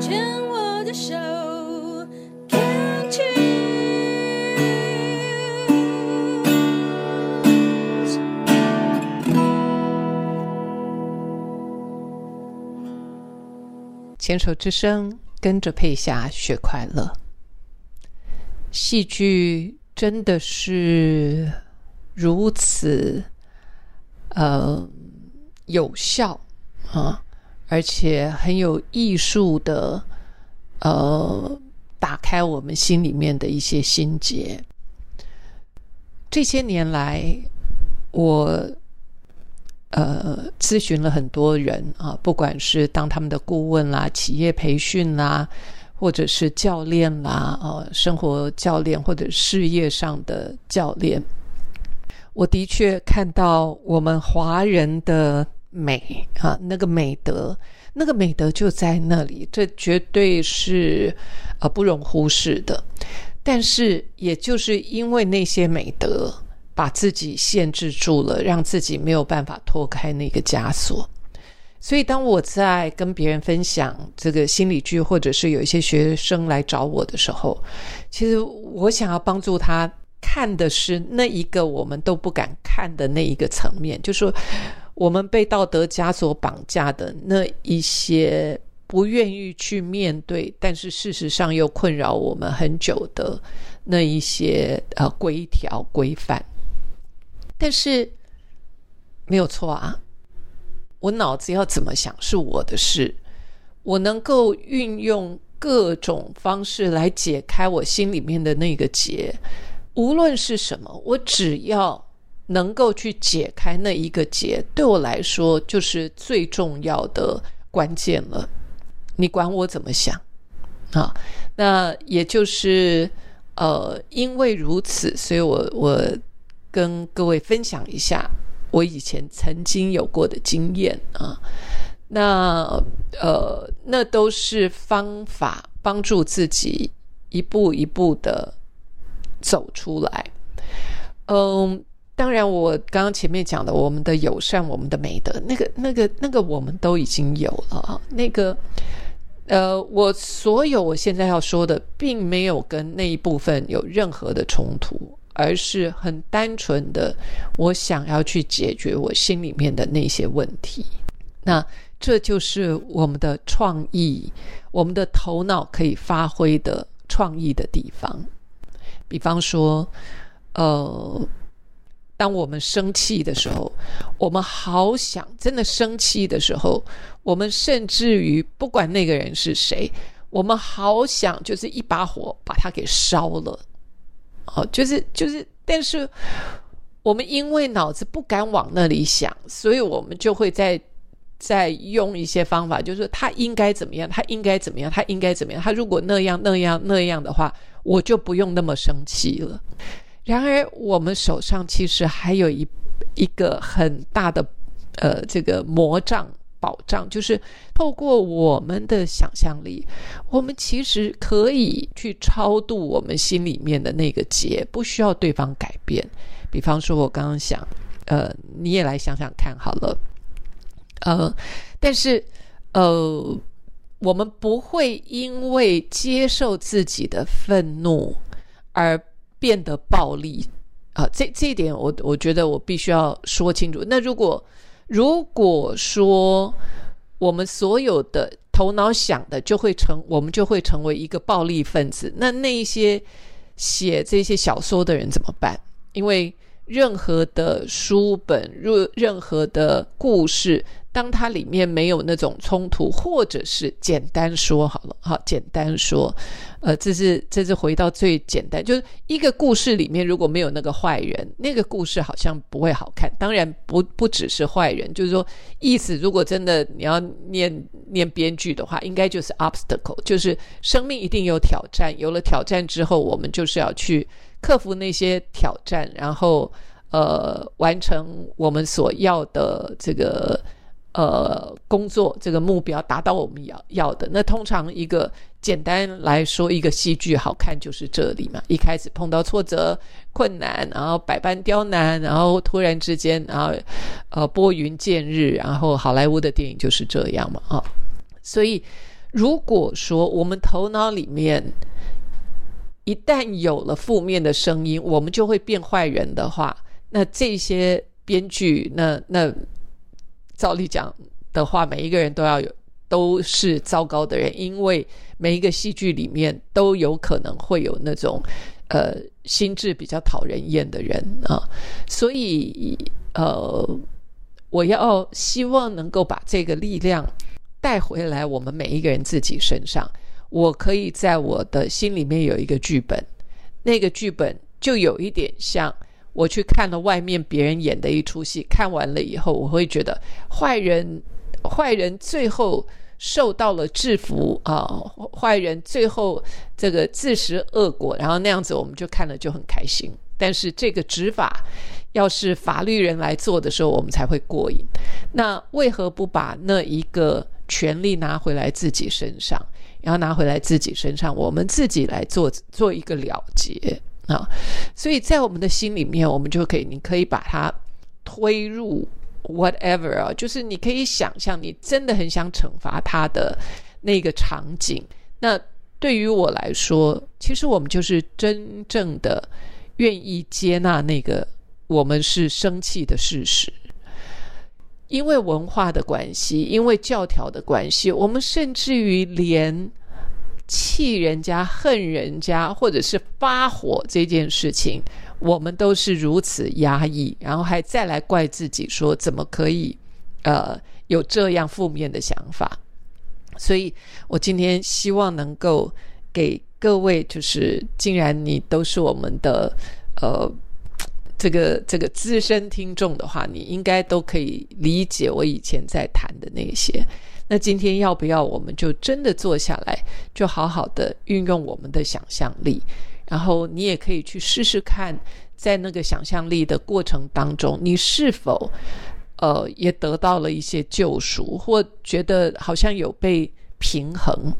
牵我的手。牵手之声，跟着佩霞学快乐。戏剧真的是如此，呃，有效啊，而且很有艺术的，呃，打开我们心里面的一些心结。这些年来，我呃咨询了很多人啊，不管是当他们的顾问啦、企业培训啦，或者是教练啦、呃生活教练或者事业上的教练，我的确看到我们华人的美啊，那个美德，那个美德就在那里，这绝对是呃不容忽视的。但是，也就是因为那些美德，把自己限制住了，让自己没有办法脱开那个枷锁。所以，当我在跟别人分享这个心理剧，或者是有一些学生来找我的时候，其实我想要帮助他看的是那一个我们都不敢看的那一个层面，就是说我们被道德枷锁绑架的那一些不愿意去面对，但是事实上又困扰我们很久的那一些呃规条规范。但是没有错啊，我脑子要怎么想是我的事，我能够运用各种方式来解开我心里面的那个结，无论是什么，我只要能够去解开那一个结，对我来说就是最重要的关键了。你管我怎么想啊？那也就是呃，因为如此，所以我我跟各位分享一下我以前曾经有过的经验啊。那呃，那都是方法，帮助自己一步一步的走出来。嗯，当然，我刚刚前面讲的，我们的友善，我们的美德，那个、那个、那个，我们都已经有了。那个，呃，我所有我现在要说的，并没有跟那一部分有任何的冲突，而是很单纯的，我想要去解决我心里面的那些问题。那这就是我们的创意，我们的头脑可以发挥的创意的地方。比方说，呃，当我们生气的时候，我们好想真的生气的时候，我们甚至于不管那个人是谁，我们好想就是一把火把他给烧了。哦，就是就是，但是我们因为脑子不敢往那里想，所以我们就会在。在用一些方法，就是他应该怎么样，他应该怎么样，他应该怎么样。他如果那样那样那样的话，我就不用那么生气了。然而，我们手上其实还有一一个很大的呃这个魔障保障，就是透过我们的想象力，我们其实可以去超度我们心里面的那个结，不需要对方改变。比方说，我刚刚想，呃，你也来想想看好了。呃，但是呃，我们不会因为接受自己的愤怒而变得暴力啊。这这一点，我我觉得我必须要说清楚。那如果如果说我们所有的头脑想的就会成，我们就会成为一个暴力分子，那那一些写这些小说的人怎么办？因为任何的书本，任任何的故事。当它里面没有那种冲突，或者是简单说好了，好简单说，呃，这是这是回到最简单，就是一个故事里面如果没有那个坏人，那个故事好像不会好看。当然不不只是坏人，就是说意思，如果真的你要念念编剧的话，应该就是 obstacle，就是生命一定有挑战，有了挑战之后，我们就是要去克服那些挑战，然后呃完成我们所要的这个。呃，工作这个目标达到我们要要的，那通常一个简单来说，一个戏剧好看就是这里嘛。一开始碰到挫折、困难，然后百般刁难，然后突然之间，然后呃拨云见日，然后好莱坞的电影就是这样嘛啊。所以，如果说我们头脑里面一旦有了负面的声音，我们就会变坏人的话，那这些编剧，那那照例讲的话，每一个人都要有都是糟糕的人，因为每一个戏剧里面都有可能会有那种呃心智比较讨人厌的人啊，所以呃，我要希望能够把这个力量带回来，我们每一个人自己身上。我可以在我的心里面有一个剧本，那个剧本就有一点像我去看了外面别人演的一出戏，看完了以后，我会觉得坏人坏人最后受到了制服啊，坏人最后这个自食恶果，然后那样子我们就看了就很开心。但是这个执法要是法律人来做的时候，我们才会过瘾。那为何不把那一个权利拿回来自己身上？然后拿回来自己身上，我们自己来做做一个了结啊！所以在我们的心里面，我们就可以，你可以把它推入 whatever 啊，就是你可以想象，你真的很想惩罚他的那个场景。那对于我来说，其实我们就是真正的愿意接纳那个我们是生气的事实。因为文化的关系，因为教条的关系，我们甚至于连气人家、恨人家，或者是发火这件事情，我们都是如此压抑，然后还再来怪自己说怎么可以呃有这样负面的想法。所以我今天希望能够给各位，就是既然你都是我们的呃。这个这个资深听众的话，你应该都可以理解我以前在谈的那些。那今天要不要我们就真的坐下来，就好好的运用我们的想象力，然后你也可以去试试看，在那个想象力的过程当中，你是否呃也得到了一些救赎，或觉得好像有被平衡。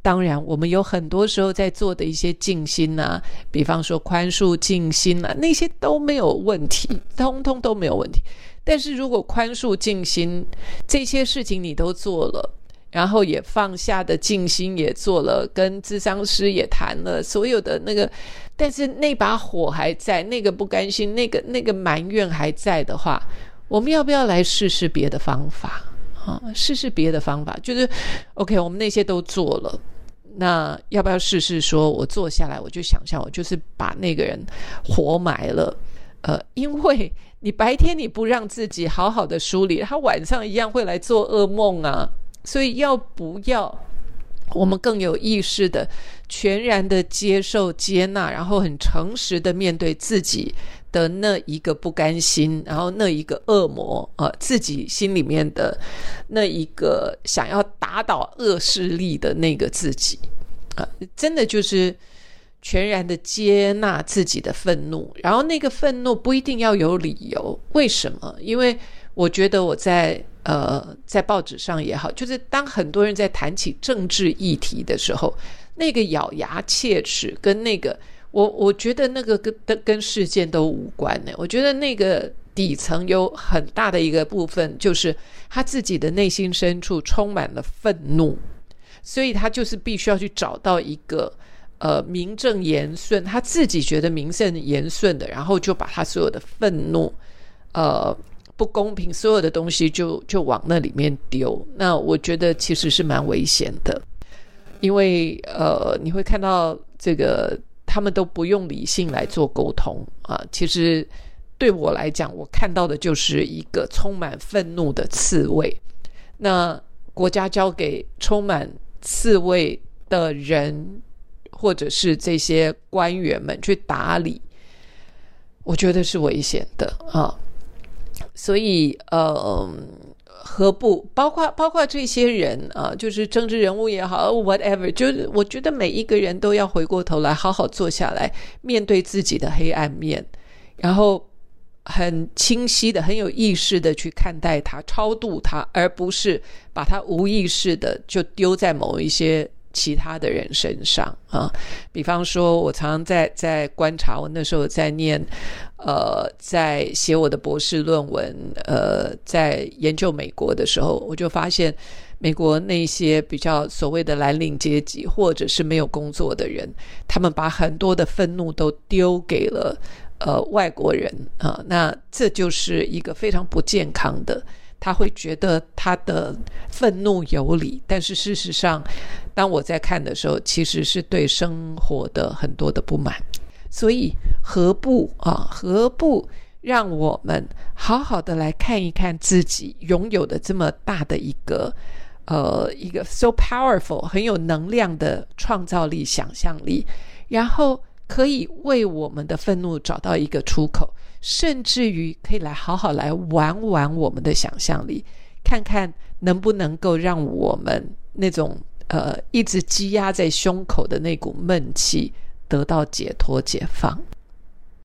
当然，我们有很多时候在做的一些静心呐，比方说宽恕、静心啊，那些都没有问题，通通都没有问题。但是如果宽恕、静心这些事情你都做了，然后也放下的静心也做了，跟智商师也谈了，所有的那个，但是那把火还在，那个不甘心、那个那个埋怨还在的话，我们要不要来试试别的方法啊？试试别的方法，就是 OK，我们那些都做了。那要不要试试？说我坐下来，我就想象，我就是把那个人活埋了。呃，因为你白天你不让自己好好的梳理，他晚上一样会来做噩梦啊。所以要不要我们更有意识的、全然的接受、接纳，然后很诚实的面对自己的那一个不甘心，然后那一个恶魔啊，自己心里面的那一个想要打倒恶势力的那个自己啊，真的就是全然的接纳自己的愤怒，然后那个愤怒不一定要有理由，为什么？因为我觉得我在。呃，在报纸上也好，就是当很多人在谈起政治议题的时候，那个咬牙切齿跟那个，我我觉得那个跟跟事件都无关呢。我觉得那个底层有很大的一个部分，就是他自己的内心深处充满了愤怒，所以他就是必须要去找到一个呃名正言顺，他自己觉得名正言顺的，然后就把他所有的愤怒，呃。不公平，所有的东西就就往那里面丢。那我觉得其实是蛮危险的，因为呃，你会看到这个他们都不用理性来做沟通啊。其实对我来讲，我看到的就是一个充满愤怒的刺猬。那国家交给充满刺猬的人，或者是这些官员们去打理，我觉得是危险的啊。所以，呃，何不包括包括这些人啊？就是政治人物也好，whatever，就是我觉得每一个人都要回过头来，好好坐下来，面对自己的黑暗面，然后很清晰的、很有意识的去看待它、超度它，而不是把它无意识的就丢在某一些。其他的人身上啊，比方说，我常常在在观察，我那时候在念，呃，在写我的博士论文，呃，在研究美国的时候，我就发现，美国那些比较所谓的蓝领阶级，或者是没有工作的人，他们把很多的愤怒都丢给了呃外国人啊，那这就是一个非常不健康的。他会觉得他的愤怒有理，但是事实上，当我在看的时候，其实是对生活的很多的不满。所以何不啊？何不让我们好好的来看一看自己拥有的这么大的一个。呃，一个 so powerful 很有能量的创造力、想象力，然后可以为我们的愤怒找到一个出口，甚至于可以来好好来玩玩我们的想象力，看看能不能够让我们那种呃一直积压在胸口的那股闷气得到解脱、解放。